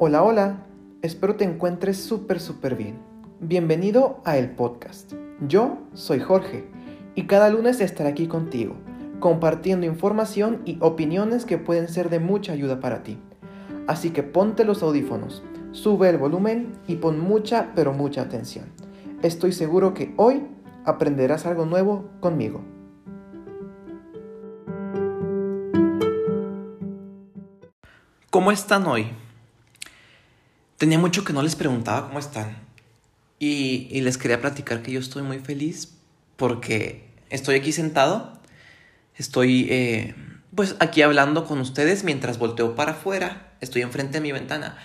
Hola, hola, espero te encuentres súper, súper bien. Bienvenido a el podcast. Yo soy Jorge y cada lunes estaré aquí contigo, compartiendo información y opiniones que pueden ser de mucha ayuda para ti. Así que ponte los audífonos, sube el volumen y pon mucha, pero mucha atención. Estoy seguro que hoy aprenderás algo nuevo conmigo. ¿Cómo están hoy? Tenía mucho que no les preguntaba cómo están. Y, les quería platicar que yo estoy muy feliz porque estoy aquí sentado. Estoy eh, pues aquí hablando con ustedes mientras volteo para afuera. Estoy enfrente de mi ventana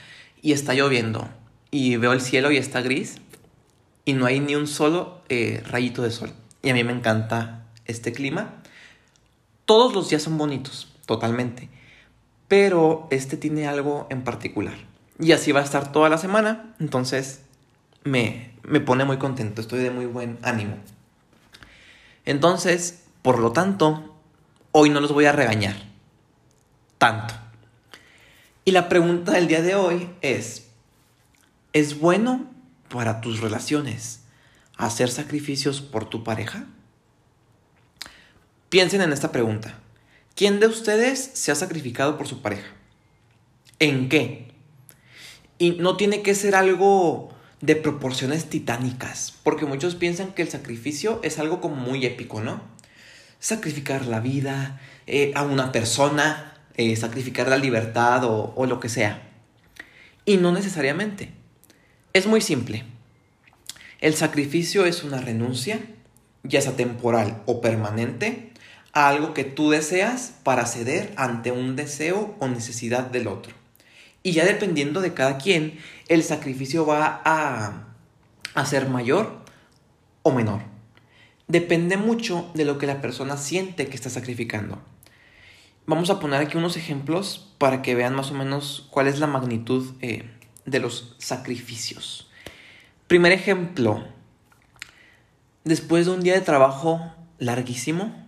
y está lloviendo. Y veo el cielo y está gris. Y no hay ni un solo eh, rayito de sol. Y a mí me encanta este clima. Todos los días son bonitos, totalmente. Pero este tiene algo en particular. Y así va a estar toda la semana. Entonces me, me pone muy contento. Estoy de muy buen ánimo. Entonces, por lo tanto, hoy no los voy a regañar. Tanto. Y la pregunta del día de hoy es, ¿es bueno para tus relaciones hacer sacrificios por tu pareja? Piensen en esta pregunta. ¿Quién de ustedes se ha sacrificado por su pareja? ¿En qué? Y no tiene que ser algo de proporciones titánicas, porque muchos piensan que el sacrificio es algo como muy épico, ¿no? Sacrificar la vida eh, a una persona, eh, sacrificar la libertad o, o lo que sea. Y no necesariamente. Es muy simple. El sacrificio es una renuncia, ya sea temporal o permanente, a algo que tú deseas para ceder ante un deseo o necesidad del otro. Y ya dependiendo de cada quien, el sacrificio va a, a ser mayor o menor. Depende mucho de lo que la persona siente que está sacrificando. Vamos a poner aquí unos ejemplos para que vean más o menos cuál es la magnitud eh, de los sacrificios. Primer ejemplo, después de un día de trabajo larguísimo,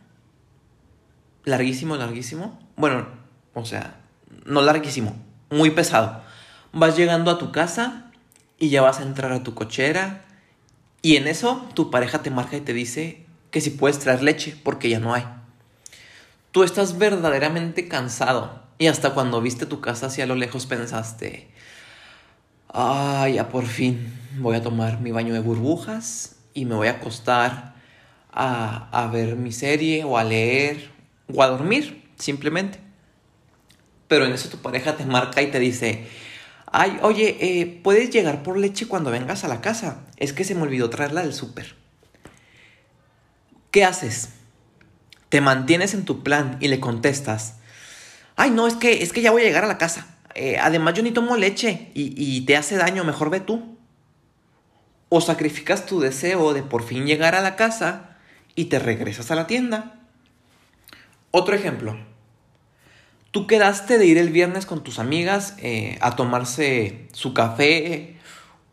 larguísimo, larguísimo, bueno, o sea, no larguísimo, muy pesado. Vas llegando a tu casa y ya vas a entrar a tu cochera y en eso tu pareja te marca y te dice que si puedes traer leche porque ya no hay. Tú estás verdaderamente cansado y hasta cuando viste tu casa hacia lo lejos pensaste, ah, ya por fin voy a tomar mi baño de burbujas y me voy a acostar a, a ver mi serie o a leer o a dormir simplemente pero en eso tu pareja te marca y te dice, ay, oye, eh, ¿puedes llegar por leche cuando vengas a la casa? Es que se me olvidó traerla del súper. ¿Qué haces? Te mantienes en tu plan y le contestas, ay, no, es que, es que ya voy a llegar a la casa. Eh, además yo ni tomo leche y, y te hace daño, mejor ve tú. O sacrificas tu deseo de por fin llegar a la casa y te regresas a la tienda. Otro ejemplo. Tú quedaste de ir el viernes con tus amigas eh, a tomarse su café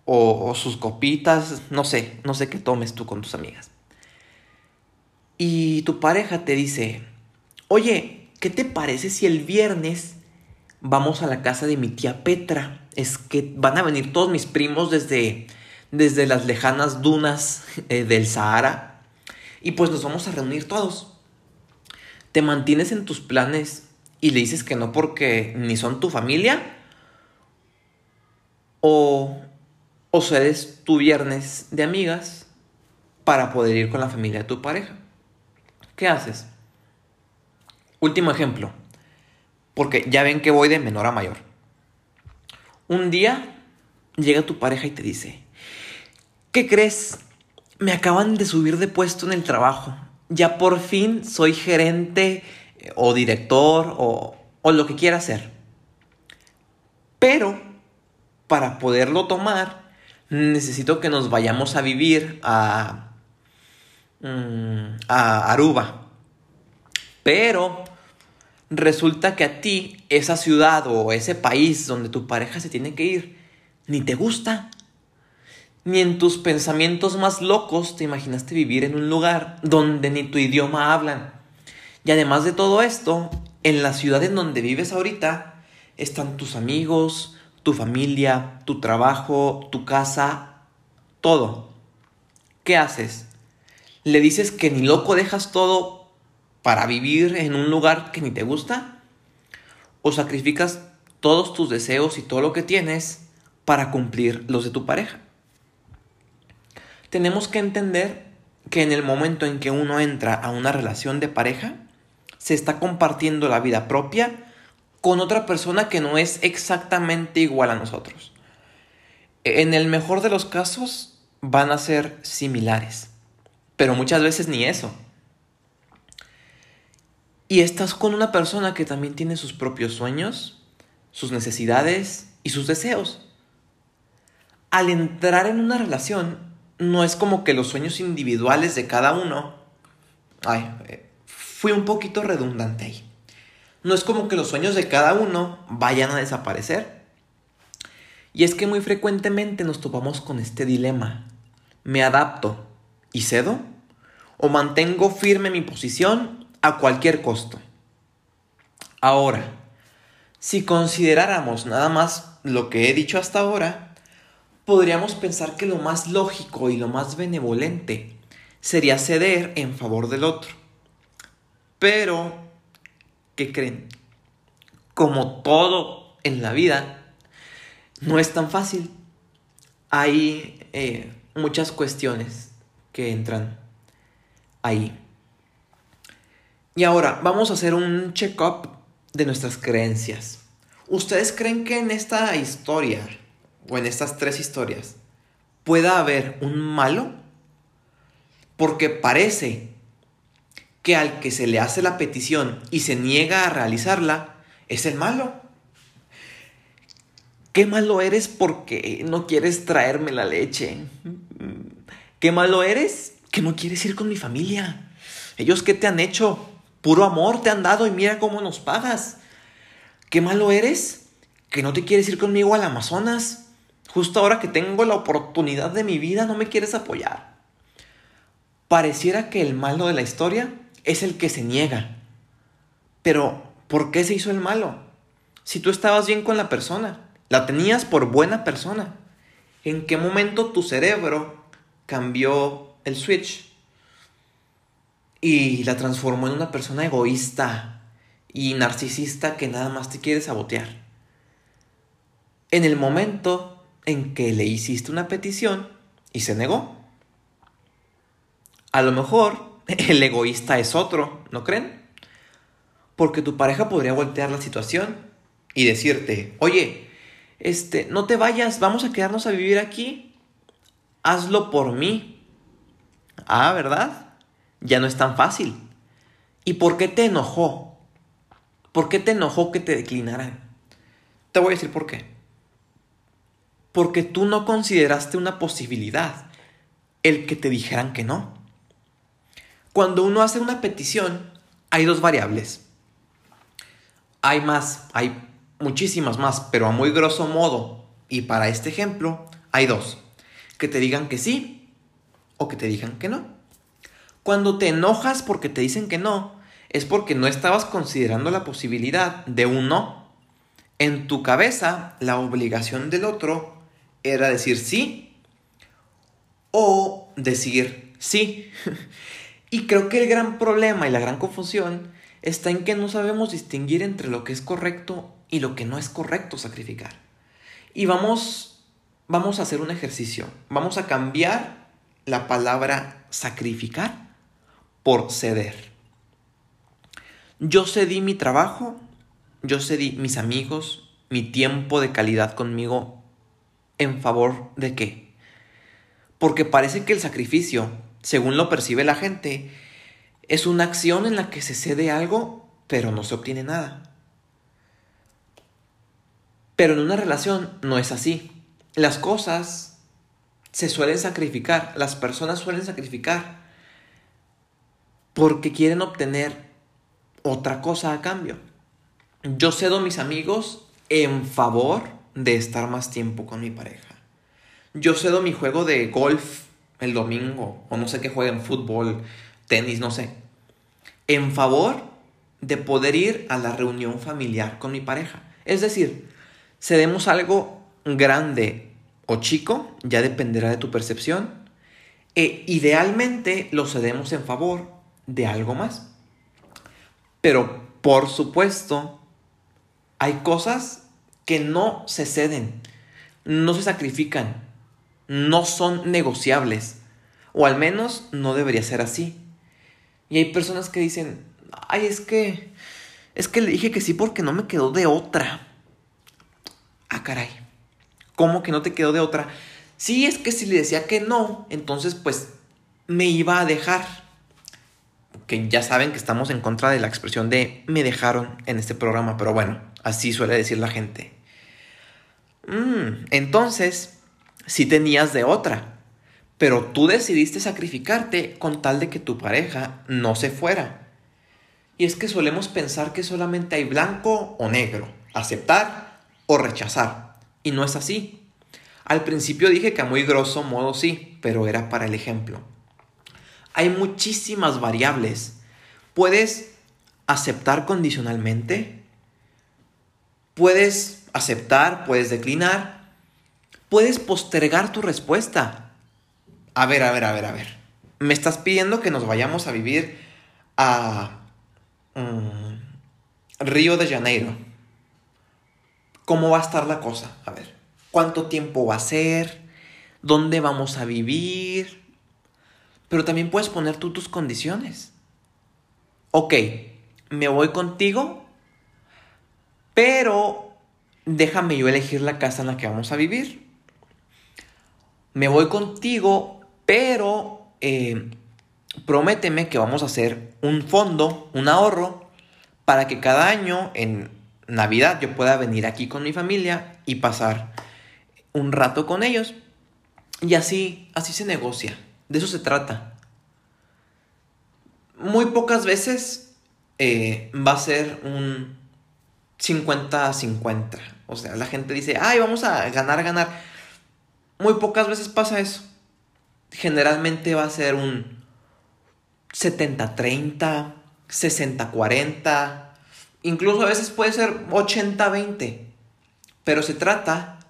o, sus copitas, no sé, no sé qué tomes tú con tus amigas. Y tu pareja te dice, oye, ¿qué te parece si el viernes vamos a la casa de mi tía Petra? Es que van a venir todos mis primos desde, desde las lejanas dunas eh, del Sahara y pues nos vamos a reunir todos. ¿Te mantienes en tus planes y le dices que no porque ni son tu familia o, o cedes tu viernes de amigas para poder ir con la familia de tu pareja. ¿Qué haces? Último ejemplo, porque ya ven que voy de menor a mayor. Un día llega tu pareja y te dice, ¿qué crees? Me acaban de subir de puesto en el trabajo. Ya por fin soy gerente o director o, lo que quiera hacer. Pero para poderlo tomar, necesito que nos vayamos a vivir a, mm, a Aruba. Pero resulta que a ti esa ciudad o ese país donde tu pareja se tiene que ir ni te gusta. Ni en tus pensamientos más locos te imaginaste vivir en un lugar donde ni tu idioma hablan. Y además de todo esto, en la ciudad en donde vives ahorita están tus amigos, tu familia, tu trabajo, tu casa, todo. ¿Qué haces? ¿Le dices que ni loco dejas todo para vivir en un lugar que ni te gusta? ¿O sacrificas todos tus deseos y todo lo que tienes para cumplir los de tu pareja? Tenemos que entender que en el momento en que uno entra a una relación de pareja, se está compartiendo la vida propia con otra persona que no es exactamente igual a nosotros. En el mejor de los casos van a ser similares, pero muchas veces ni eso. Y estás con una persona que también tiene sus propios sueños, sus necesidades y sus deseos. Al entrar en una relación, no es como que los sueños individuales de cada uno... Ay, eh, fui un poquito redundante ahí. No es como que los sueños de cada uno vayan a desaparecer. Y es que muy frecuentemente nos topamos con este dilema. ¿Me adapto y cedo? ¿O mantengo firme mi posición a cualquier costo? Ahora, si consideráramos nada más lo que he dicho hasta ahora, podríamos pensar que lo más lógico y lo más benevolente sería ceder en favor del otro. Pero, ¿qué creen? Como todo en la vida, no es tan fácil. Hay eh, muchas cuestiones que entran ahí. Y ahora vamos a hacer un check-up de nuestras creencias. ¿Ustedes creen que en esta historia, o en estas tres historias, pueda haber un malo? Porque parece que al que se le hace la petición y se niega a realizarla es el malo. Qué malo eres porque no quieres traerme la leche. Qué malo eres que no quieres ir con mi familia. Ellos qué te han hecho? Puro amor te han dado y mira cómo nos pagas. Qué malo eres que no te quieres ir conmigo al Amazonas. Justo ahora que tengo la oportunidad de mi vida no me quieres apoyar. Pareciera que el malo de la historia es el que se niega. Pero, ¿por qué se hizo el malo? Si tú estabas bien con la persona, la tenías por buena persona, ¿en qué momento tu cerebro cambió el switch y la transformó en una persona egoísta y narcisista que nada más te quiere sabotear? En el momento en que le hiciste una petición y se negó. A lo mejor el egoísta es otro, ¿no creen? Porque tu pareja podría voltear la situación y decirte, oye, este, no te vayas, vamos a quedarnos a vivir aquí, hazlo por mí. Ah, ¿verdad? Ya no es tan fácil. ¿Y por qué te enojó? ¿Por qué te enojó que te declinaran? Te voy a decir por qué. Porque tú no consideraste una posibilidad el que te dijeran que no. Cuando uno hace una petición, hay dos variables. Hay más, hay muchísimas más, pero a muy grosso modo, y para este ejemplo, hay dos. Que te digan que sí o que te digan que no. Cuando te enojas porque te dicen que no, es porque no estabas considerando la posibilidad de un no. En tu cabeza, la obligación del otro era decir sí o decir sí. Y creo que el gran problema y la gran confusión está en que no sabemos distinguir entre lo que es correcto y lo que no es correcto sacrificar. Y vamos, vamos a hacer un ejercicio. Vamos a cambiar la palabra sacrificar por ceder. Yo cedí mi trabajo, yo cedí mis amigos, mi tiempo de calidad conmigo en favor de qué? Porque parece que el sacrificio según lo percibe la gente, es una acción en la que se cede algo, pero no se obtiene nada. Pero en una relación no es así. Las cosas se suelen sacrificar, las personas suelen sacrificar porque quieren obtener otra cosa a cambio. Yo cedo mis amigos en favor de estar más tiempo con mi pareja. Yo cedo mi juego de golf el domingo, o no sé qué jueguen, fútbol, tenis, no sé, en favor de poder ir a la reunión familiar con mi pareja. Es decir, cedemos algo grande o chico, ya dependerá de tu percepción. E idealmente lo cedemos en favor de algo más. Pero por supuesto, hay cosas que no se ceden, no se sacrifican, no son negociables. O al menos no debería ser así. Y hay personas que dicen, ay, es que, es que le dije que sí porque no me quedó de otra. Ah, caray. ¿Cómo que no te quedó de otra? Sí, es que si le decía que no, entonces pues me iba a dejar. Que ya saben que estamos en contra de la expresión de me dejaron en este programa, pero bueno, así suele decir la gente. Mm, entonces, sí tenías de otra, pero tú decidiste sacrificarte con tal de que tu pareja no se fuera. Y es que solemos pensar que solamente hay blanco o negro, aceptar o rechazar. Y no es así. Al principio dije que a muy grosso modo sí, pero era para el ejemplo. Hay muchísimas variables. Puedes aceptar condicionalmente. Puedes aceptar, puedes declinar. Puedes postergar tu respuesta. A ver, a ver, a ver, a ver. Me estás pidiendo que nos vayamos a vivir a mm, Río de Janeiro. ¿Cómo va a estar la cosa? A ver, ¿cuánto tiempo va a ser? ¿Dónde vamos a vivir? Pero también puedes poner tú tus condiciones. Ok, me voy contigo, pero déjame yo elegir la casa en la que vamos a vivir. Me voy contigo, pero eh, prométeme que vamos a hacer un fondo, un ahorro, para que cada año en Navidad yo pueda venir aquí con mi familia y pasar un rato con ellos. Y así, así se negocia. De eso se trata. Muy pocas veces eh, va a ser un 50-50. O sea, la gente dice, ay, vamos a ganar, ganar. Muy pocas veces pasa eso. Generalmente va a ser un 70-30, 60-40 Incluso a veces puede ser 80-20. Pero se trata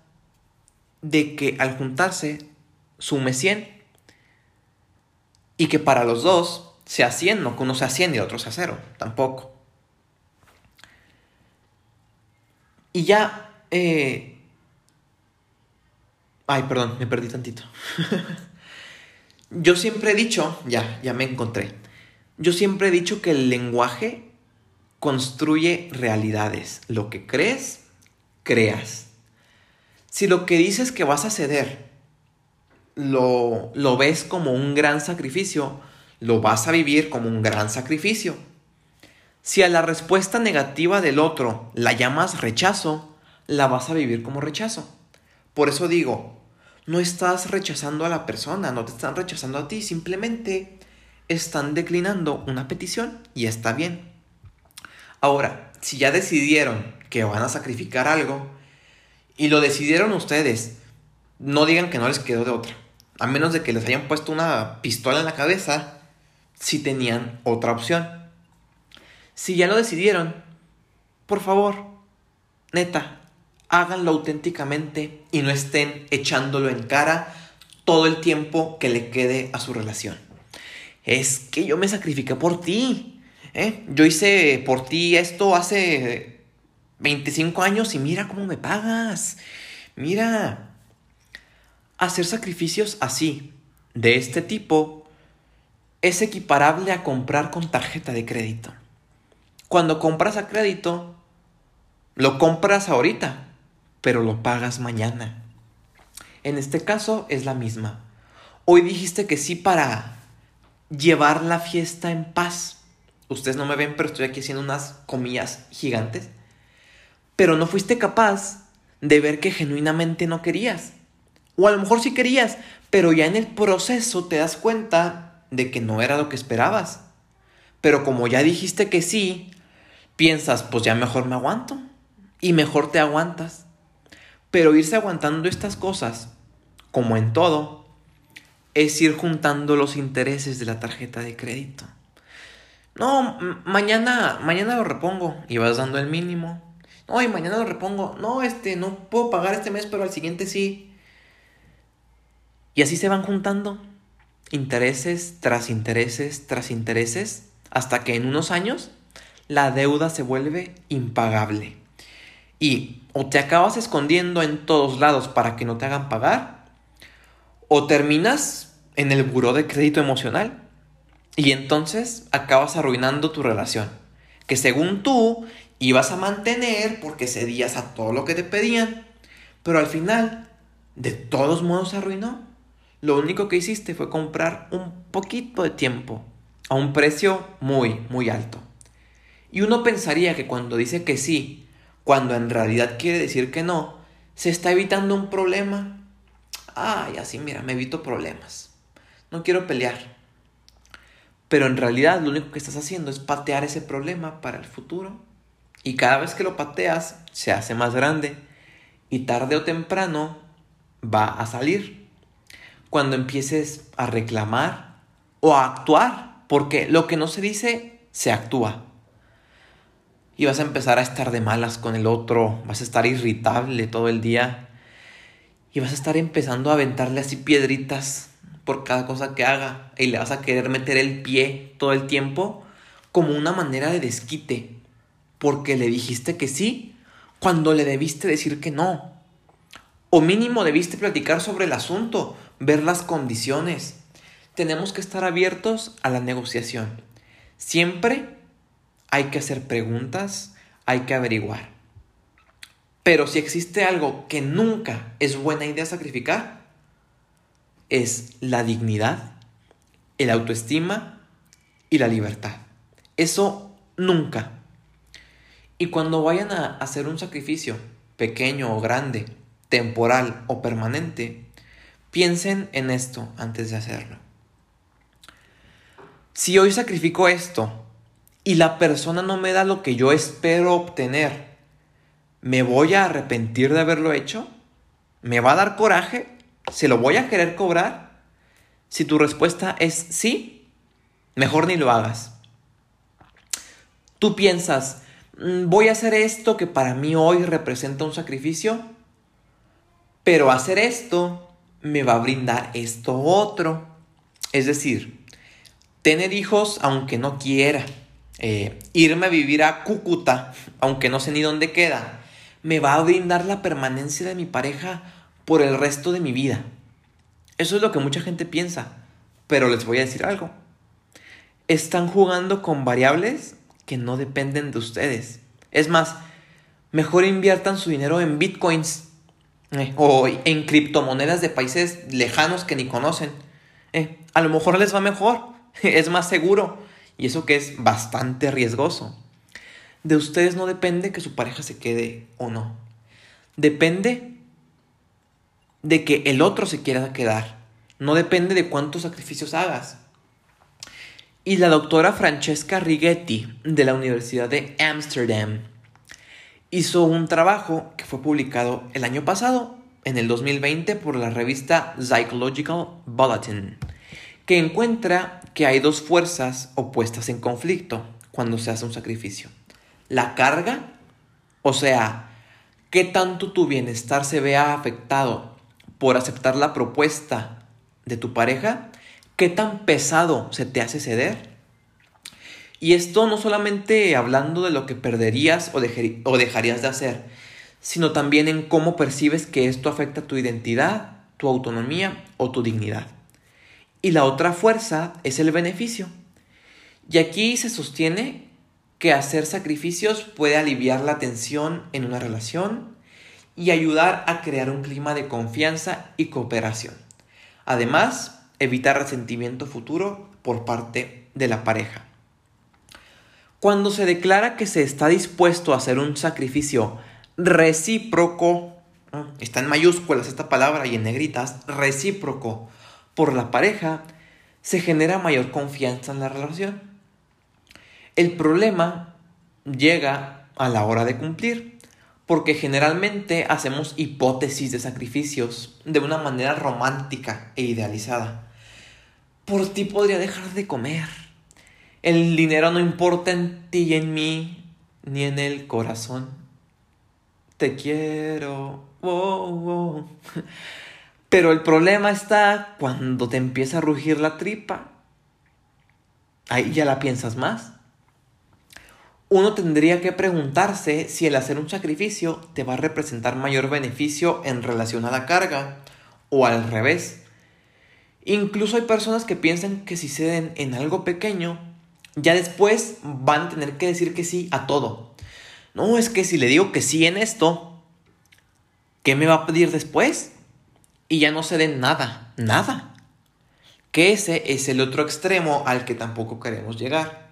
de que al juntarse sume 100. Y que para los dos sea 100, no que uno sea 100 y el otro sea 0. Tampoco. Y ya... Eh... Ay, perdón, me perdí tantito. Yo siempre he dicho, ya, ya me encontré. Yo siempre he dicho que el lenguaje construye realidades. Lo que crees, creas. Si lo que dices que vas a ceder lo, lo ves como un gran sacrificio, lo vas a vivir como un gran sacrificio. Si a la respuesta negativa del otro la llamas rechazo, la vas a vivir como rechazo. Por eso digo, no estás rechazando a la persona, no te están rechazando a ti, simplemente están declinando una petición y está bien. Ahora, si ya decidieron que van a sacrificar algo y lo decidieron ustedes, no digan que no les quedó de otra. A menos de que les hayan puesto una pistola en la cabeza, si tenían otra opción. Si ya lo decidieron, por favor, neta, háganlo auténticamente y no estén echándolo en cara todo el tiempo que le quede a su relación. Es que yo me sacrifiqué por ti. ¿eh? Yo hice por ti esto hace 25 años y mira cómo me pagas. Mira, hacer sacrificios así, de este tipo, es equiparable a comprar con tarjeta de crédito. Cuando compras a crédito, lo compras ahorita, pero lo pagas mañana. En este caso es la misma. Hoy dijiste que sí para llevar la fiesta en paz Ustedes no me ven, pero estoy aquí haciendo unas comillas gigantes. Pero no fuiste capaz de ver que genuinamente no querías. O a lo mejor sí querías, pero ya en el proceso te das cuenta de que no era lo que esperabas. Pero como ya dijiste que sí, piensas, pues ya mejor me aguanto. Y mejor te aguantas. Pero irse aguantando estas cosas, como en todo, es ir juntando los intereses de la tarjeta de crédito. No, mañana, mañana lo repongo y vas dando el mínimo. No, y mañana lo repongo. No, este, no puedo pagar este mes, pero al siguiente sí. Y así se van juntando intereses tras intereses tras intereses hasta que en unos años la deuda se vuelve impagable. Y o te acabas escondiendo en todos lados para que no te hagan pagar, o terminas en el buró de crédito emocional y entonces acabas arruinando tu relación, que según tú ibas a mantener porque cedías a todo lo que te pedían, pero al final de todos modos se arruinó. Lo único que hiciste fue comprar un poquito de tiempo a un precio muy, muy alto. Y uno pensaría que cuando dice que sí, cuando en realidad quiere decir que no, se está evitando un problema. Ay, así mira, me evito problemas. No quiero pelear. Pero en realidad lo único que estás haciendo es patear ese problema para el futuro. Y cada vez que lo pateas, se hace más grande. Y tarde o temprano va a salir. Cuando empieces a reclamar o a actuar. Porque lo que no se dice, se actúa y vas a empezar a estar de malas con el otro, vas a estar irritable todo el día y vas a estar empezando a aventarle así piedritas por cada cosa que haga y le vas a querer meter el pie todo el tiempo como una manera de desquite, porque le dijiste que sí cuando le debiste decir que no. O mínimo debiste platicar sobre el asunto, ver las condiciones. Tenemos que estar abiertos a la negociación. Siempre hay que hacer preguntas, hay que averiguar. Pero si existe algo que nunca es buena idea sacrificar, es la dignidad, el autoestima y la libertad. Eso nunca. Y cuando vayan a hacer un sacrificio, pequeño o grande, temporal o permanente, piensen en esto antes de hacerlo. Si hoy sacrifico esto y la persona no me da lo que yo espero obtener, ¿me voy a arrepentir de haberlo hecho? ¿Me va a dar coraje? ¿Se lo voy a querer cobrar? Si tu respuesta es sí, mejor ni lo hagas. Tú piensas, mm, voy a hacer esto que para mí hoy representa un sacrificio, pero hacer esto me va a brindar esto otro. Es decir, tener hijos aunque no quiera eh, irme a vivir a Cúcuta, aunque no sé ni dónde queda, me va a brindar la permanencia de mi pareja por el resto de mi vida. Eso es lo que mucha gente piensa, pero les voy a decir algo. Están jugando con variables que no dependen de ustedes. Es más, mejor inviertan su dinero en bitcoins eh, o en criptomonedas de países lejanos que ni conocen. Eh, a lo mejor les va mejor, es más seguro y eso que es bastante riesgoso. De ustedes no depende que su pareja se quede o no. Depende de que el otro se quiera quedar. No depende de cuántos sacrificios hagas. Y la doctora Francesca Righetti de la Universidad de Amsterdam hizo un trabajo que fue publicado el año pasado, en el 2020, por la revista Psychological Bulletin que encuentra que hay dos fuerzas opuestas en conflicto cuando se hace un sacrificio. La carga, o sea, qué tanto tu bienestar se vea afectado por aceptar la propuesta de tu pareja, qué tan pesado se te hace ceder. Y esto no solamente hablando de lo que perderías o, o dejarías de hacer, sino también en cómo percibes que esto afecta tu identidad, tu autonomía o tu dignidad y la otra fuerza es el beneficio. Y aquí se sostiene que hacer sacrificios puede aliviar la tensión en una relación y ayudar a crear un clima de confianza y cooperación. Además, evitar resentimiento futuro por parte de la pareja. Cuando se declara que se está dispuesto a hacer un sacrificio recíproco, está en mayúsculas esta palabra y en negritas, recíproco, por la pareja, se genera mayor confianza en la relación. El problema llega a la hora de cumplir, porque generalmente hacemos hipótesis de sacrificios de una manera romántica e idealizada. Por ti podría dejar de comer. El dinero no importa en ti y en mí, ni en el corazón. te quiero. Pero el problema está cuando te empieza a rugir la tripa. Ahí ya la piensas más. Uno tendría que preguntarse si el hacer un sacrificio te va a representar mayor beneficio en relación a la carga o al revés. Incluso hay personas que piensan que si ceden en algo pequeño, ya después van a tener que decir que sí a todo. No, es que si le digo que sí en esto, ¿qué me va a pedir después? Y ya no ceden nada, nada. Que ese es el otro extremo al que tampoco queremos llegar.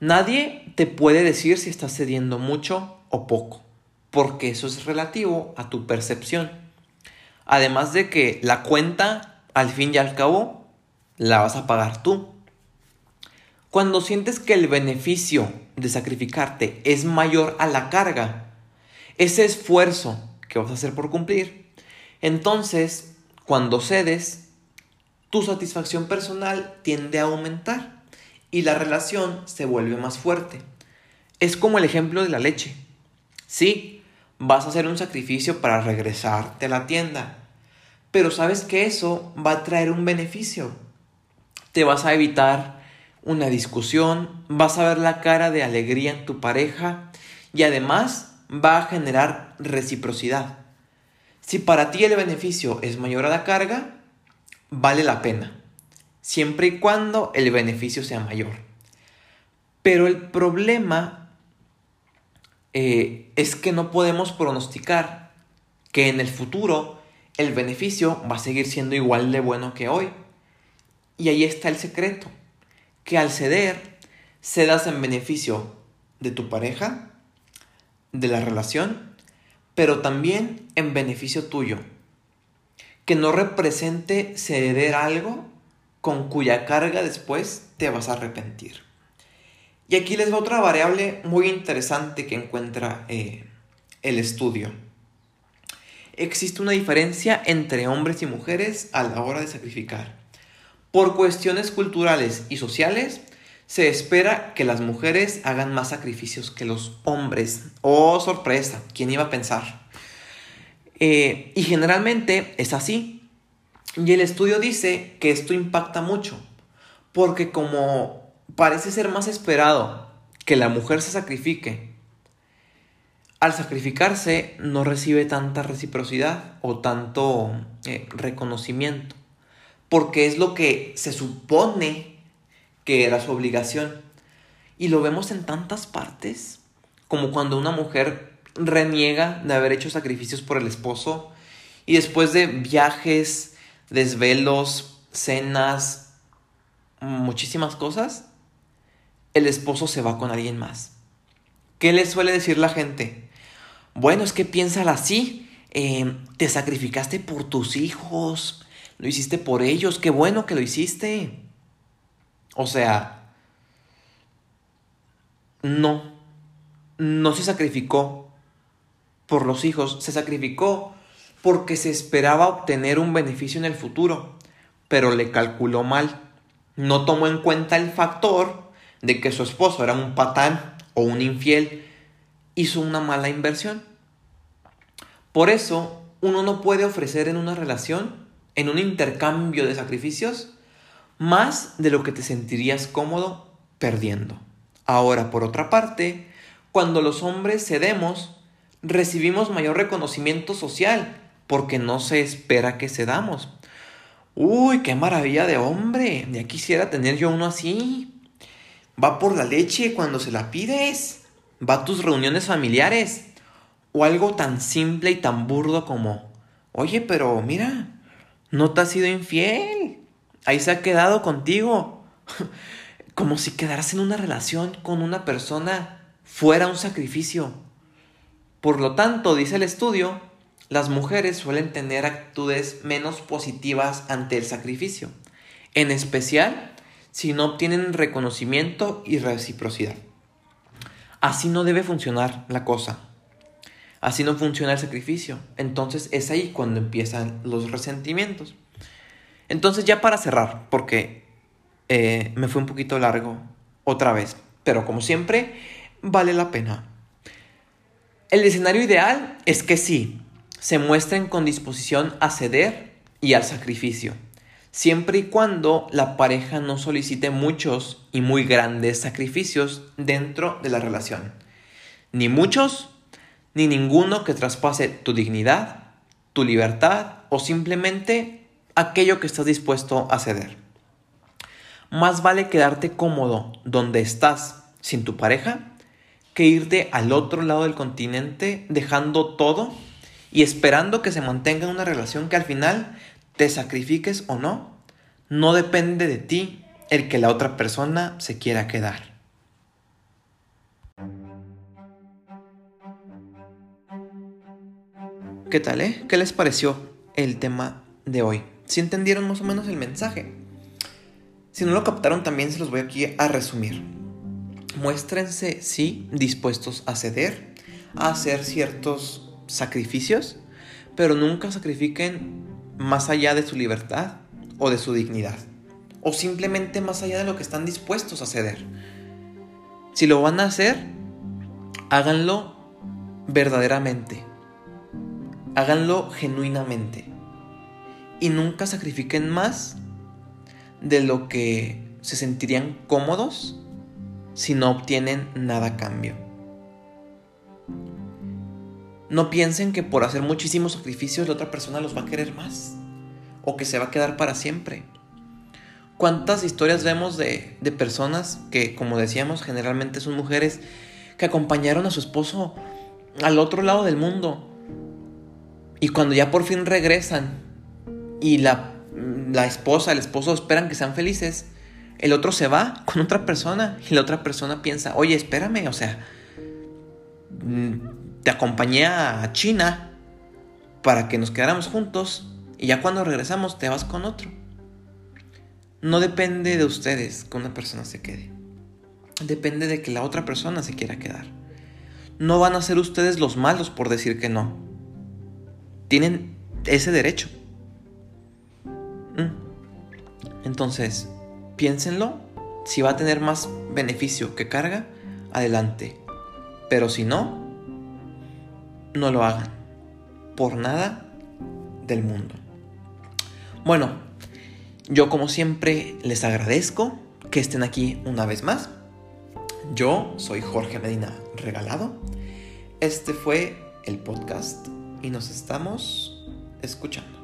Nadie te puede decir si estás cediendo mucho o poco, porque eso es relativo a tu percepción. Además de que la cuenta, al fin y al cabo, la vas a pagar tú. Cuando sientes que el beneficio de sacrificarte es mayor a la carga, ese esfuerzo que vas a hacer por cumplir, entonces, cuando cedes, tu satisfacción personal tiende a aumentar y la relación se vuelve más fuerte. Es como el ejemplo de la leche. Sí, vas a hacer un sacrificio para regresarte a la tienda, pero sabes que eso va a traer un beneficio. Te vas a evitar una discusión, vas a ver la cara de alegría en tu pareja y además va a generar reciprocidad. Si para ti el beneficio es mayor a la carga, vale la pena siempre y cuando el beneficio sea mayor. Pero el problema eh, es que no podemos pronosticar que en el futuro el beneficio va a seguir siendo igual de bueno que hoy. Y ahí está el secreto, que al ceder, cedas en beneficio de tu pareja, de la relación, pero también en beneficio tuyo. Que no represente ceder algo con cuya carga después te vas a arrepentir. Y aquí les va otra variable muy interesante que encuentra eh, el estudio. Existe una diferencia entre hombres y mujeres a la hora de sacrificar. Por cuestiones culturales y sociales, se espera que las mujeres hagan más sacrificios que los hombres. Oh, sorpresa, ¿quién iba a pensar? Eh, y generalmente es así. Y el estudio dice que esto impacta mucho, porque como parece ser más esperado que la mujer se sacrifique, al sacrificarse no recibe tanta reciprocidad o tanto eh, reconocimiento, porque es lo que se supone que era su obligación. Y lo vemos en tantas partes, como cuando una mujer reniega de haber hecho sacrificios por el esposo y después de viajes, desvelos, cenas, muchísimas cosas, el esposo se va con alguien más. ¿Qué le suele decir la gente? Bueno, es que piénsala así. Eh, te sacrificaste por tus hijos. Lo hiciste por ellos. Qué bueno que lo hiciste. O sea, no. No se sacrificó por los hijos. Se sacrificó porque se esperaba obtener un beneficio en el futuro, pero le calculó mal. No tomó en cuenta el factor de que su esposo era un patán o un infiel. Hizo una mala inversión. Por eso, uno no puede ofrecer en una relación, en un intercambio de sacrificios, más de lo que te sentirías cómodo perdiendo. Ahora, por otra parte, cuando los hombres cedemos, recibimos mayor reconocimiento social porque no se espera que cedamos. Uy, qué maravilla de hombre. Ya quisiera tener yo uno así. Va por la leche cuando se la pides. Va a tus reuniones familiares. O algo tan simple y tan burdo como, oye, pero mira, no te has sido infiel. Ahí se ha quedado contigo. como si quedarse en una relación con una persona fuera un sacrificio. Por lo tanto, dice el estudio, las mujeres suelen tener actitudes menos positivas ante el sacrificio, en especial si no obtienen reconocimiento y reciprocidad. Así no debe funcionar la cosa. Así no funciona el sacrificio. Entonces es ahí cuando empiezan los resentimientos. Entonces ya para cerrar, porque eh, me fue un poquito largo otra vez, pero como siempre, vale la pena. El escenario ideal es que sí, se muestren con disposición a ceder y al sacrificio, siempre y cuando la pareja no solicite muchos y muy grandes sacrificios dentro de la relación. Ni muchos, ni ninguno que traspase tu dignidad, tu libertad o simplemente aquello que estás dispuesto a ceder. Más vale quedarte cómodo donde estás sin tu pareja que irte al otro lado del continente dejando todo y esperando que se mantenga una relación que al final te sacrifiques o no, no depende de ti el que la otra persona se quiera quedar. ¿Qué tal, eh? ¿Qué les pareció el tema de hoy? Si entendieron más o menos el mensaje. Si no lo captaron, también se los voy aquí a resumir. Muéstrense, sí, dispuestos a ceder, a hacer ciertos sacrificios, pero nunca sacrifiquen más allá de su libertad o de su dignidad, o simplemente más allá de lo que están dispuestos a ceder. Si lo van a hacer, háganlo verdaderamente, háganlo genuinamente y nunca sacrifiquen más de lo que se sentirían cómodos si no obtienen nada a cambio. No piensen que por hacer muchísimos sacrificios la otra persona los va a querer más o que se va a quedar para siempre. ¿Cuántas historias vemos de, de personas que, como decíamos, generalmente son mujeres que acompañaron a su esposo al otro lado del mundo y cuando ya por fin regresan y la, la esposa, el esposo esperan que sean felices, el otro se va con otra persona y la otra persona piensa, oye, espérame, o sea, mm, te acompañé a China para que nos quedáramos juntos y ya cuando regresamos te vas con otro. No depende de ustedes que una persona se quede. Depende de que la otra persona se quiera quedar. No van a ser ustedes los malos por decir que no. Tienen ese derecho. Mm. Entonces, piénsenlo. Si va a tener más beneficio que carga, adelante. Pero si no, no lo hagan. Por nada del mundo. Bueno, yo como siempre les agradezco que estén aquí una vez más. Yo soy Jorge Medina Regalado. Este fue el podcast y nos estamos escuchando.